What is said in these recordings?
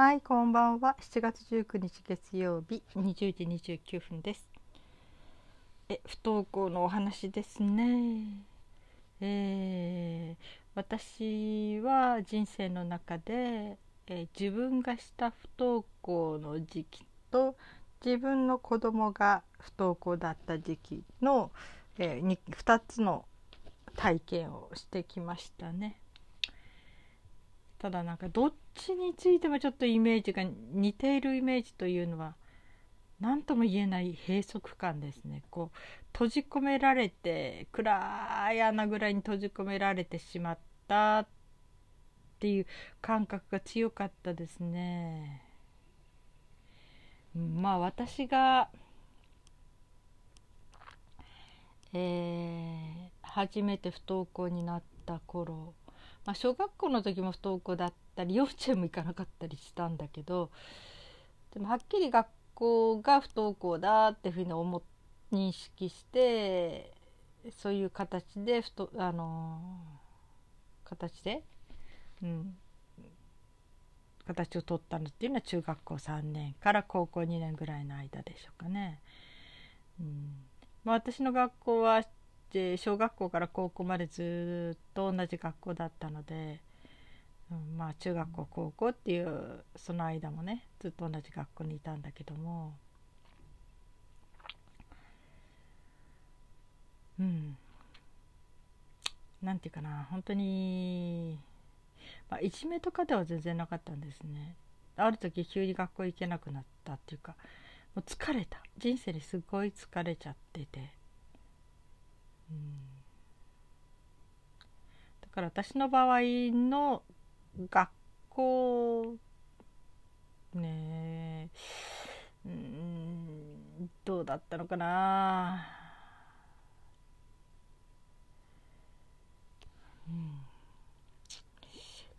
はいこんばんは。7月19日月曜日20時29分です。え不登校のお話ですね。えー、私は人生の中で、えー、自分がした不登校の時期と自分の子供が不登校だった時期の、えー、2, 2つの体験をしてきましたね。ただなんかどっちについてもちょっとイメージが似ているイメージというのは何とも言えない閉塞感ですねこう閉じ込められて暗い穴ぐらいに閉じ込められてしまったっていう感覚が強かったですね。まあ私が、えー、初めて不登校になった頃まあ、小学校の時も不登校だったり幼稚園も行かなかったりしたんだけどでもはっきり学校が不登校だっていうふうに思認識してそういう形でふとあの形で、うん、形を取ったのっていうのは中学校3年から高校2年ぐらいの間でしょうかね。うんまあ、私の学校はで小学校から高校までずっと同じ学校だったので、うん、まあ中学校高校っていうその間もねずっと同じ学校にいたんだけども。うん。なんていうかな本当に、まあ、いじめとかでは全然なかったんですね。ある時急に学校行けなくなったっていうかもう疲れた。人生にすごい疲れちゃってて。だから私の場合の学校ねえうんどうだったのかな、うん、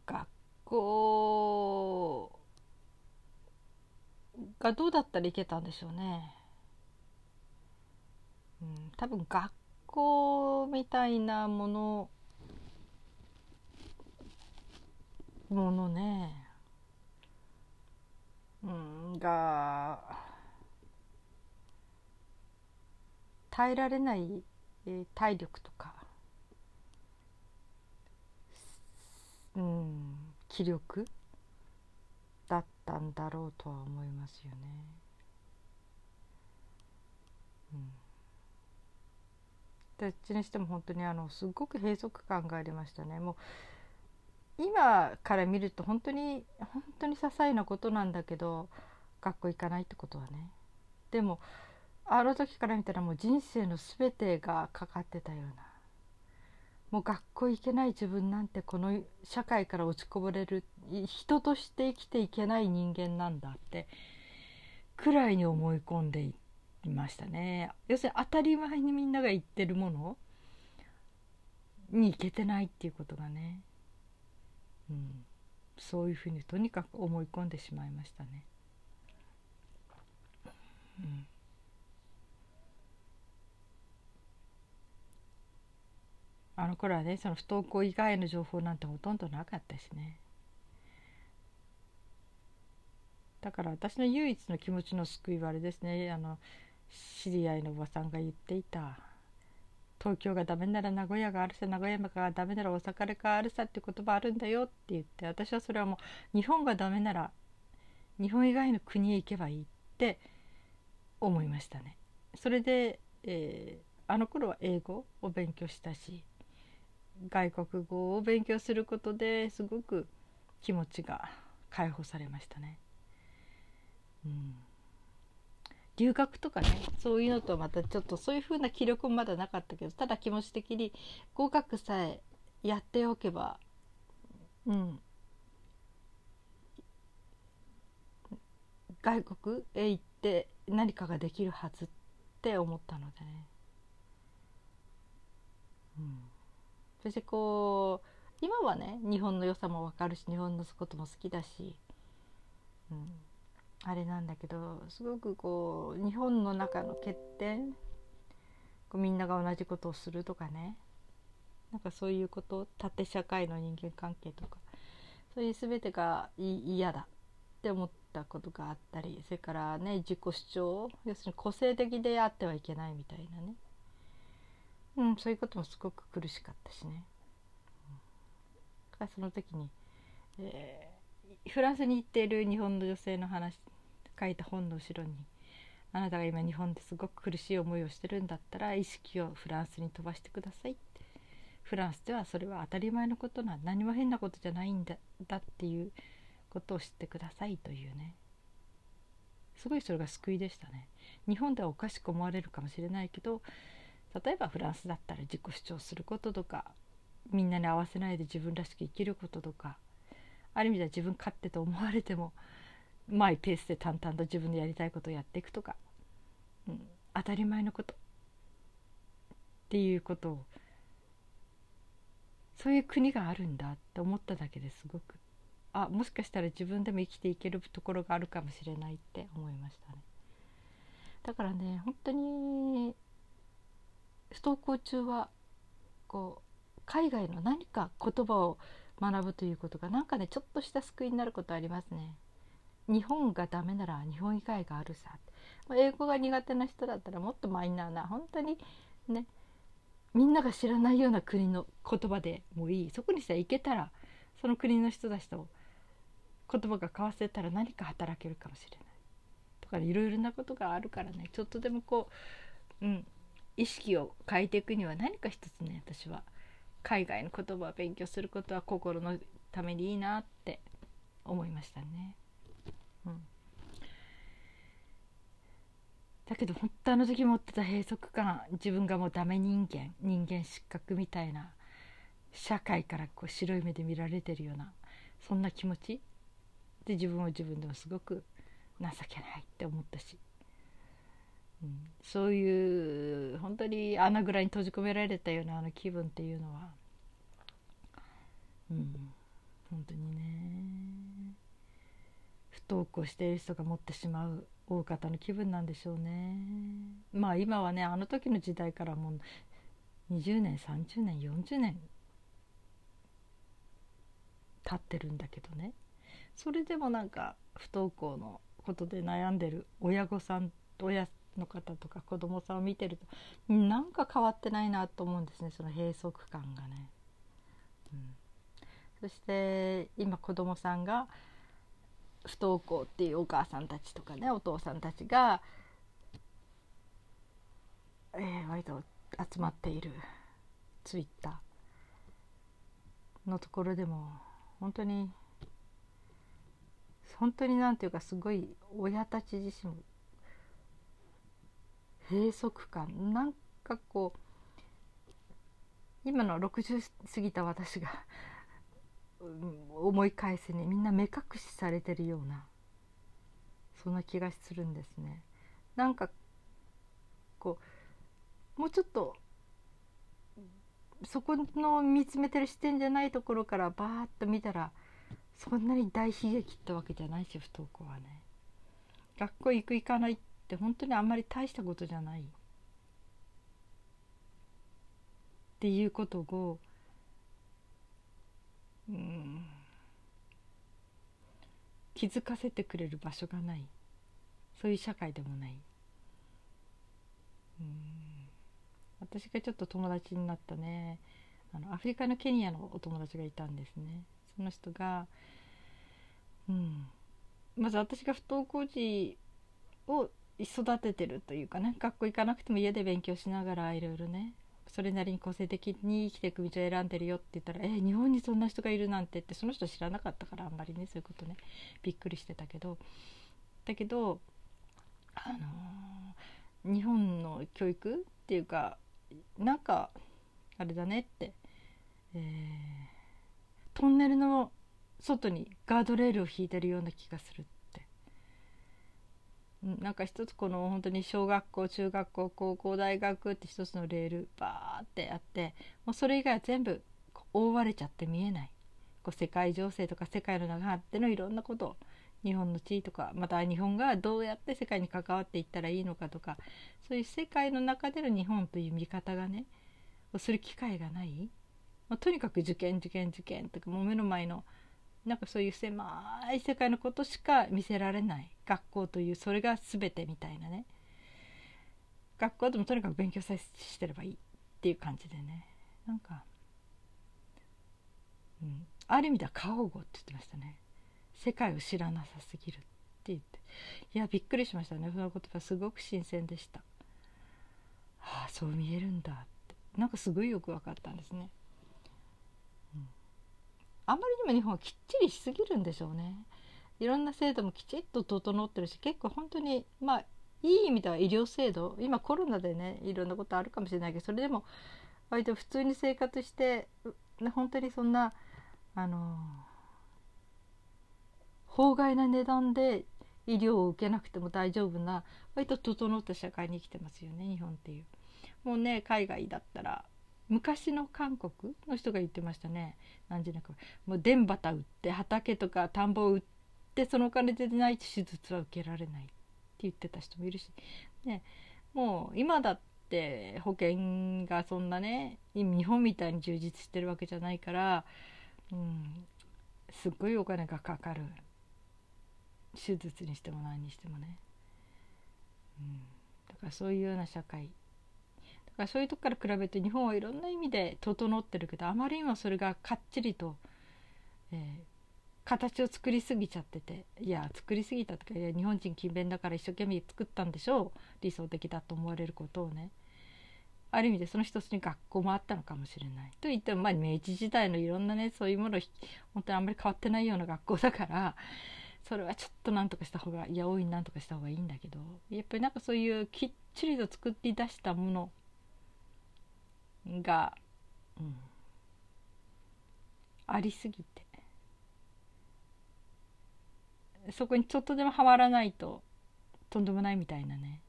学校がどうだったらいけたんでしょうね。うん、多分学校みたいなものものねうんが耐えられない、えー、体力とかうん気力だったんだろうとは思いますよね。うんどっちにしても本当にあのすごく閉塞感がありましたね。もう今から見ると本当に本当に些細なことなんだけど学校行かないってことはね。でもあの時から見たらもう人生の全てがかかってたような。もう学校行けない自分なんてこの社会から落ちこぼれる人として生きていけない人間なんだってくらいに思い込んでいいましたね。要するに当たり前にみんなが言ってるものにいけてないっていうことがね、うん、そういうふうにとにかく思い込んでしまいましたね。うん、あの頃はねその不登校以外の情報なんてほとんどなかったしね。だから私の唯一の気持ちの救いはあれですね。あの知り合いのおばさんが言っていた東京がダメなら名古屋があるさ名古屋がダメなら大阪があるさって言葉あるんだよって言って私はそれはもう日本がダメなら日本以外の国へ行けばいいって思いましたね。それで、えー、あの頃は英語を勉強したし外国語を勉強することですごく気持ちが解放されましたね。うん留学とかねそういうのとまたちょっとそういう風な気力もまだなかったけどただ気持ち的に合格さえやっておけばうん。外国へ行って何かができるはずって思ったのでね。うん、そしてこう今はね日本の良さも分かるし日本のことも好きだし、うん、あれなんだけどすごくこう日本の中の欠点こうみんなが同じことをするとかね。なんかそういうこと縦社会の人間関係とか。そういう全てが嫌だ。って思ったことがあったりそれからね自己主張要するに個性的であってはいけないみたいなね、うん、そういうこともすごく苦しかったしね。うん、その時に、え、フランスに行っている日本の女性の話書いた本の後ろに「あなたが今日本ですごく苦しい思いをしてるんだったら意識をフランスに飛ばしてください」ってフランスではそれは当たり前のことな何も変なことじゃないんだだっていうことを知ってくださいというね。すごいそれが救いでしたね。日本ではおかしく思われるかもしれないけど例えばフランスだったら自己主張することとかみんなに合わせないで自分らしく生きることとかある意味では自分勝手と思われてもマイペースで淡々と自分でやりたいことをやっていくとか、うん、当たり前のこと。っていうことをそういう国があるんだって思っただけですごく。あもしかしたら自分でも生きていけるところがあるかもしれないって思いましたね。だからね本当に不登校中はこう海外の何か言葉を学ぶということがなんかねちょっとした救いになることありますね。日本がダメなら日本以外があるさ。英語が苦手な人だったらもっとマイナーな本当にねみんなが知らないような国の言葉でもいい。そこにさ行けたらその国の人たちと言葉が交わせたら何か働けるかもしれない。とかいろいろなことがあるからね。ちょっとでもこう、うん、意識を変えていくには何か一つね私は海外の言葉を勉強することは心のためにいいなって思いましたね。うん、だけど本当あの時持ってた閉塞感自分がもうダメ人間人間失格みたいな。社会からこう白い目で見られてるような。そんな気持ち。で自分を自分でもすごく情けないって思ったし、うん、そういう本当に穴ぐらいに閉じ込められたようなあの気分っていうのは、うん、本当にね。不登校している人が持ってしまう大方の気分なんでしょうね。まあ今はねあの時の時代からもう20年30年40年経ってるんだけどね。それでもなんか不登校のことで悩んでる親御さん親の方とか子供さんを見てるとなんか変わってないなと思うんですねその閉塞感がね。うん、そして今子供さんが不登校っていうお母さんたちとかねお父さんたちが、えー、割と集まっているツイッターのところでも本当に本当になんていうかすごい親たち自身も閉塞感なんかこう今の60過ぎた私が思い返すにみんな目隠しされてるようなそんな気がするんですね。なんかこうもうちょっとそこの見つめてる視点じゃないところからバーッと見たらそんなに大悲劇ってわけじゃないし不登校はね学校行く行かないって本当にあんまり大したことじゃない。っていうことをうん気づかせてくれる場所がない。そういう社会でもない。うん。私がちょっと友達になったね。あのアフリカのケニアのお友達がいたんですね。その人が、うん、まず私が不登校児を育ててるというかね学校行かなくても家で勉強しながらいろいろねそれなりに個性的に生きていく道を選んでるよって言ったら「え日本にそんな人がいるなんて」ってその人知らなかったからあんまりねそういうことねびっくりしてたけど。だけどあのー、日本の教育っていうかなんかあれだねって、えートンネルの外にガードレールを引いてるような気がするって。なんか一つこの本当に小学校中学校高校大学って一つのレールバーってあってもうそれ以外は全部覆われちゃって見えない。こう世界情勢とか世界の中でのいろんなこと日本の地位とかまた日本がどうやって世界に関わっていったらいいのかとかそういう世界の中での日本という見方がねする機会がない。まあ、とにかく受験受験受験とかもう目の前のなんかそういう狭い世界のことしか見せられない学校というそれが全てみたいなね。学校でもとにかく勉強さえしてればいいっていう感じでね。なんか、うん、ある意味では過保護って言ってましたね。世界を知らなさすぎるって言って。いやびっくりしましたね。その言葉すごく新鮮でした。はあそう見えるんだって。なんかすごいよく分かったんですね。あまりにも日本はきっちりしすぎるんでしょうねいろんな制度もきちっと整ってるし結構本当にまあいい意味では医療制度今コロナでねいろんなことあるかもしれないけどそれでも割と普通に生活して本当にそんなあの法外な値段で医療を受けなくても大丈夫な割と整った社会に生きてますよね日本っていう。もうね海外だったら昔の韓国の人が言ってましたね。何時なくもう田畑売って畑とか田んぼを売ってそのお金でないと手術は受けられないって言ってた人もいるし、ね、もう今だって保険がそんなね日本みたいに充実してるわけじゃないから、うん、すっごいお金がかかる。手術にしても何にしてもね、うん、だからそういうような社会。からそういうとこから比べて日本はいろんな意味で整ってるけどあまりにもそれがかっちりと、えー、形を作りすぎちゃってていや作りすぎたとかいや日本人勤勉だから一生懸命作ったんでしょう理想的だと思われることをねある意味でその一つに学校もあったのかもしれない。と言ってもまあ明治時代のいろんなねそういうもの本当にあんまり変わってないような学校だからそれはちょっとなんとかした方がいや大いになんとかした方がいいんだけどやっぱりなんかそういうきっちりと作り出したものが、うん、ありすぎて。そこにちょっとでもはまらないととんでもないみたいなね、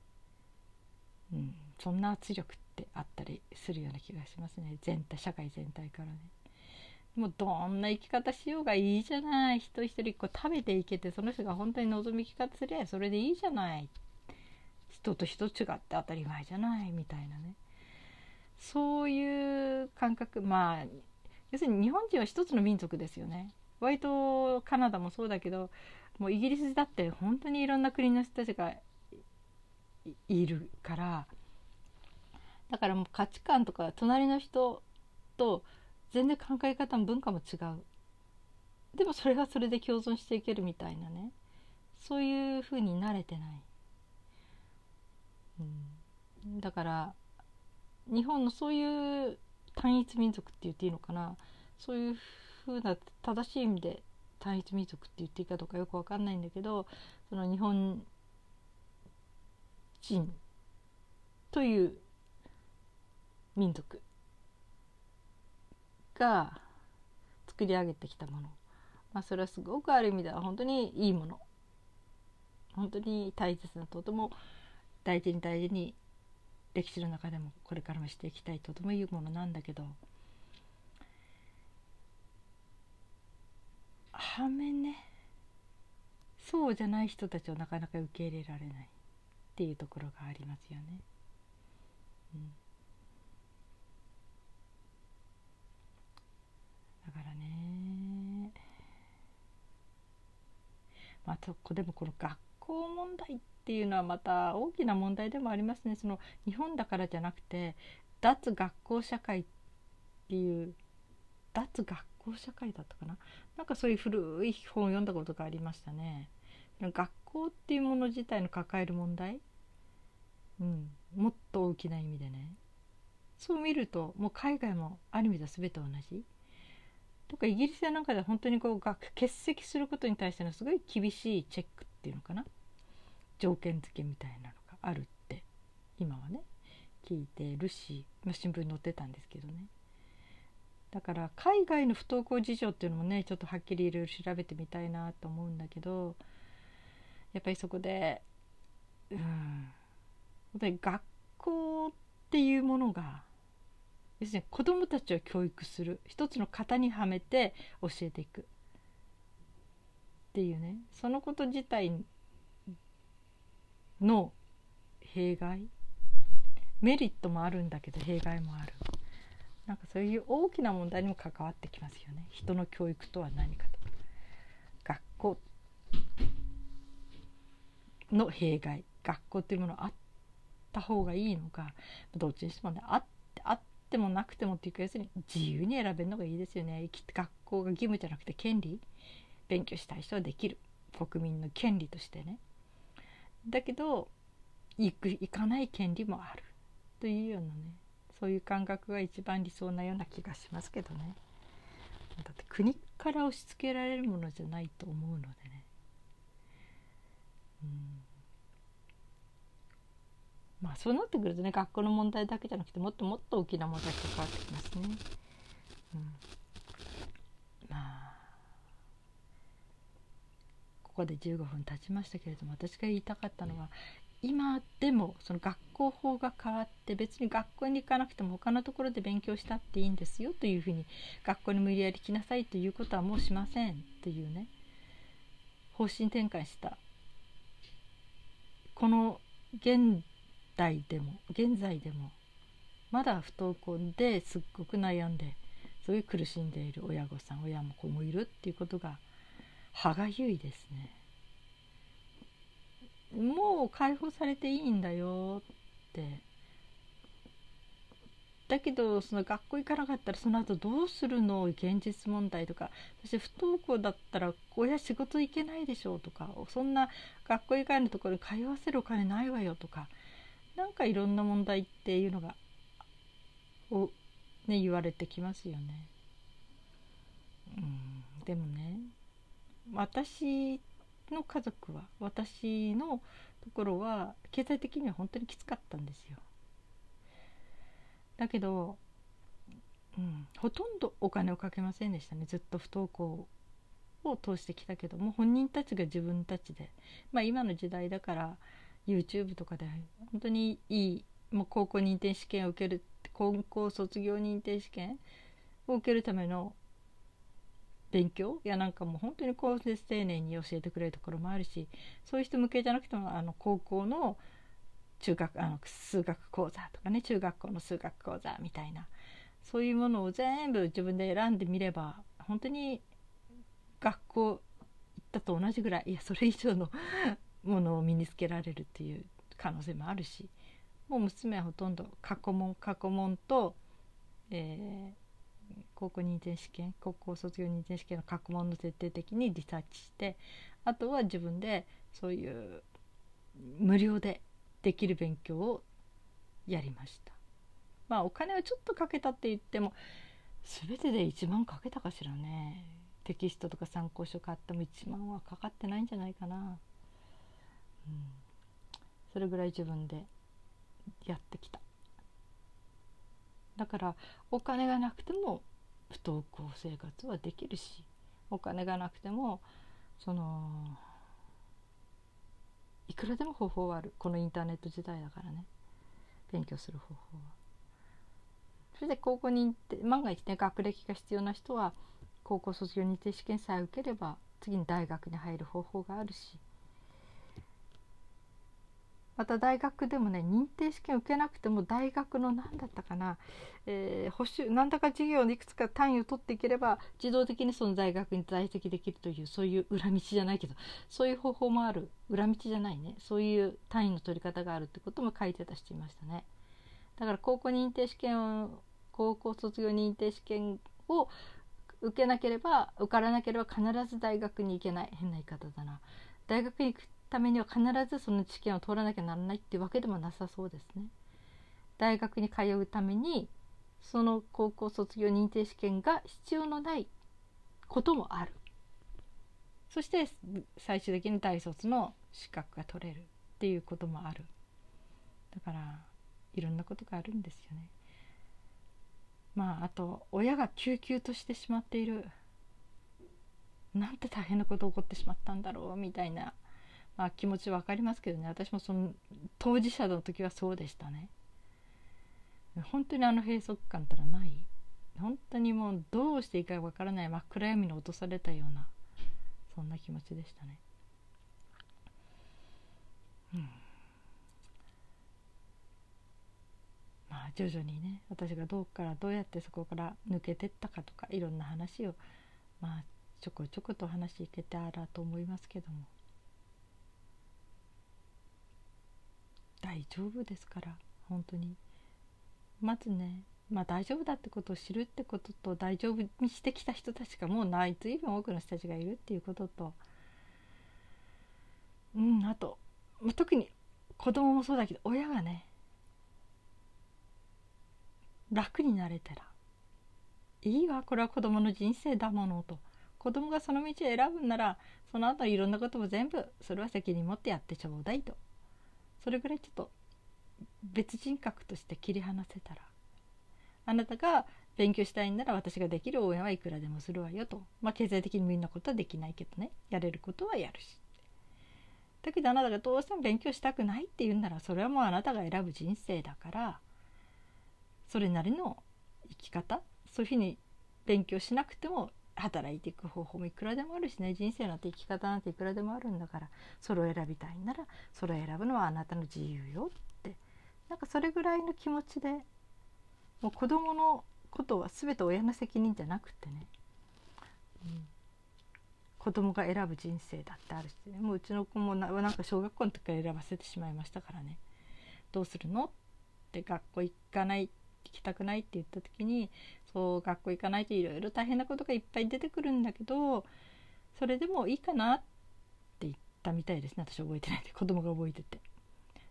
うん、そんな圧力ってあったりするような気がしますね。全体社会全体からね。もうどんな生き方しようがいいじゃない。一人一人こう食べていけてその人が本当に望み生き方すりゃそれでいいじゃない。人と人違って当たり前じゃない。みたいなね。そういう感覚。まあ要するに日本人は一つの民族ですよね。割とカナダもそうだけどもうイギリスだって本当にいろんな国の人たちがいるからだからもう価値観とか隣の人と全然考え方も文化も違う。でもそれはそれで共存していけるみたいなね。そういうふうに慣れてない、うん、だから日本のそういう単一民族って言っていいのかな？そういうふうな正しい意味で単一民族って言っていいかどうかよく分かんないんだけどその日本人という民族が作り上げてきたもの、まあ、それはすごくある意味では本当にいいもの。本当に大切なとても大事に大事に歴史の中でもこれからもしていきたいとてもいうものなんだけど反面ねそうじゃない人たちをなかなか受け入れられないっていうところがありますよね。うん、だからねまあそこでもこの学校問題っっていうのはまた大きな問題でもありますね。その日本だからじゃなくて脱学校社会っていう脱学校社会だったかな？なんかそういう古い本を読んだことがありましたね。学校っていうもの自体の抱える問題、うん、もっと大きな意味でね。そう見るともう海外もある意味では全て同じ？とかイギリスやなんかでは本当にこう欠席することに対してのすごい厳しいチェックっていうのかな？条件付けみたいなのがあるって今はね聞いてるし、ま、新聞に載ってたんですけどね。だから海外の不登校事情っていうのもねちょっとはっきりいろいろ調べてみたいなと思うんだけどやっぱりそこでうん本当に学校っていうものが要するに子どもたちを教育する一つの型にはめて教えていくっていうねそのこと自体の弊害？メリットもあるんだけど弊害もある。なんかそういう大きな問題にも関わってきますよね。人の教育とは何かと。か校の弊害。学校っていうものあった方がいいのか。どっちにしてもねあってあってもなくてもっていうか要するに自由に選べるのがいいですよね。学校が義務じゃなくて権利。勉強したい人はできる。国民の権利としてね。だけど行く行かない権利もある。というようなねそういう感覚が一番理想なような気がしますけどね。だって国から押し付けられるものじゃないと思うのでね。うん。まあそうなってくるとね学校の問題だけじゃなくてもっともっと大きな問題が関わってきますね。うん、まあここで15分経ちましたけれども私が言いたかったのは今でもその学校法が変わって別に学校に行かなくても他のところで勉強したっていいんですよというふうに学校に無理やり来なさいということはもうしませんというね方針転換した。この現代でも現在でもまだ不登校ですっごく悩んですごい苦しんでいる親御さん親も子もいるっていうことが歯がゆいですね。もう解放されていいんだよって。だけどその学校行かなかったらその後どうするの？現実問題とか。私不登校だったら親仕事行けないでしょうとか。そんな学校以外のところに通わせるお金ないわよとか。なんかいろんな問題っていうのがを、ね、言われてきますよね。うん。でもね私の家族は私のところは経済的には本当にきつかったんですよ。だけど、うん、ほとんどお金をかけませんでしたねずっと不登校を通してきたけども本人たちが自分たちでまあ今の時代だから YouTube とかで本当にいいもう高校認定試験を受ける高校卒業認定試験を受けるための勉強？やなんかもう本当に高卒丁寧に教えてくれるところもあるしそういう人向けじゃなくてもあの高校の中学あの数学講座とかね中学校の数学講座みたいなそういうものを全部自分で選んでみれば本当に学校行ったと同じぐらいいやそれ以上のものを身につけられるっていう可能性もあるしもう娘はほとんど過去問過去問と、えー、高校認定試験高校卒業認定試験の過去問の徹底的にリサーチしてあとは自分でそういう無料でできる勉強をやりました。まあお金はちょっとかけたって言っても全てで1万かけたかしらね。テキストとか参考書買っても1万はかかってないんじゃないかな。うん、それぐらい自分でやってきた。だからお金がなくても不登校生活はできるしお金がなくてもそのいくらでも方法はある。このインターネット時代だからね。勉強する方法は。それで高校に行って万が一ね学歴が必要な人は高校卒業認定試験さえ受ければ次に大学に入る方法があるし。また大学でもね認定試験受けなくても大学の何だったかな、えー、補習何だか授業のいくつか単位を取っていければ自動的にその大学に在籍できるというそういう裏道じゃないけどそういう方法もある裏道じゃないねそういう単位の取り方があるってことも書いてたしていましたね。だから高校認定試験を高校卒業認定試験を受けなければ受からなければ必ず大学に行けない変な言い方だな大学に行くためには必ずその試験を通らなきゃならないっていうわけでもなさそうですね。大学に通うためにその高校卒業認定試験が必要のないこともある。そして最終的に大卒の資格が取れるっていうこともある。だからいろんなことがあるんですよね。まああと親が救急としてしまっているなんて大変なこと起こってしまったんだろうみたいなまあ、気持ち分かりますけどね。私もその当事者の時はそうでしたね。本当にあの閉塞感ったらない。本当にもうどうしていいか分からない。真っ暗闇に落とされたようなそんな気持ちでしたね。うん。まあ徐々にね私がどうからどうやってそこから抜けてったかとかいろんな話をまあちょこちょこと話していけたらと思いますけども。大丈夫ですから本当に。まずねまあ大丈夫だってことを知るってことと大丈夫にしてきた人たちがもうない随分多くの人たちがいるっていうことと。うんあと特に子供もそうだけど親がね楽になれたらいいわこれは子供の人生だものと。子供がその道を選ぶんならその後いろんなことも全部それは責任持ってやってちょうだいと。それぐらいちょっと別人格として切り離せたらあなたが勉強したいんなら私ができる応援はいくらでもするわよと。まあ経済的にみんなことはできないけどね。やれることはやるし。だけどあなたがどうしても勉強したくないって言うんならそれはもうあなたが選ぶ人生だからそれなりの生き方そういうふうに勉強しなくても働いていく方法もいくらでもあるしね。人生なんて生き方なんていくらでもあるんだから。それを選びたいならそれを選ぶのはあなたの自由よって。なんかそれぐらいの気持ちでもう子供のことは全て親の責任じゃなくてね、うん、子供が選ぶ人生だってあるし、ね、もううちの子もななんか小学校の時から選ばせてしまいましたからね。どうするの？って学校行かない行きたくないって言った時にそう学校行かないといろいろ大変なことがいっぱい出てくるんだけどそれでもいいかなって言ったみたいですね。私覚えてないで。子供が覚えてて。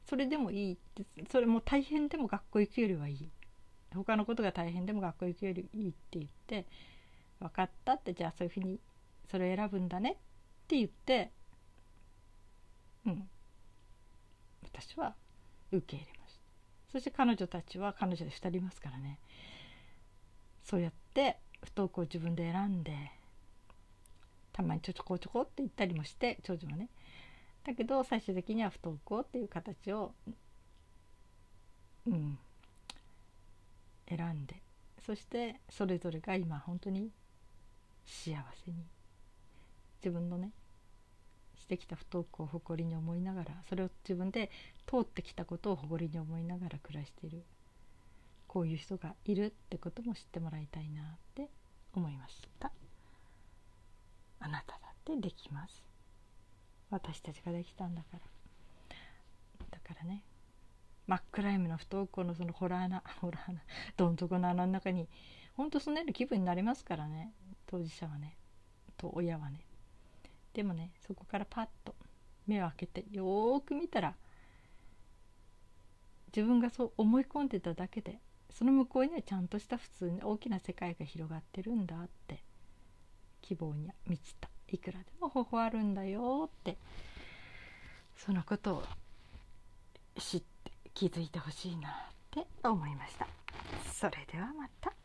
それでもいいってそれも大変でも学校行くよりはいい。他のことが大変でも学校行くよりいいって言って分かったってじゃあそういうふうにそれを選ぶんだねって言ってうん。私は受け入れました。そして彼女たちは彼女で2人いますからね。そうやって不登校を自分で選んでたまにちょこちょこって言ったりもして長女はね。だけど最終的には不登校っていう形をうん選んでそしてそれぞれが今本当に幸せに自分のねしてきた不登校を誇りに思いながらそれを自分で通ってきたことを誇りに思いながら暮らしている。こういう人がいるってことも知ってもらいたいなって思いました。あなただってできます。私たちができたんだから。だからね真っ暗闇の不登校のそのホラー穴ホラー穴どん底の穴の中にほんとそのような気分になりますからね。当事者はね。と親はね。でもねそこからパッと目を開けてよーく見たら自分がそう思い込んでただけでその向こうにはちゃんとした普通に大きな世界が広がってるんだって希望に満ちたいくらでも方法あるんだよってそのことを知って気づいてほしいなって思いました。それではまた。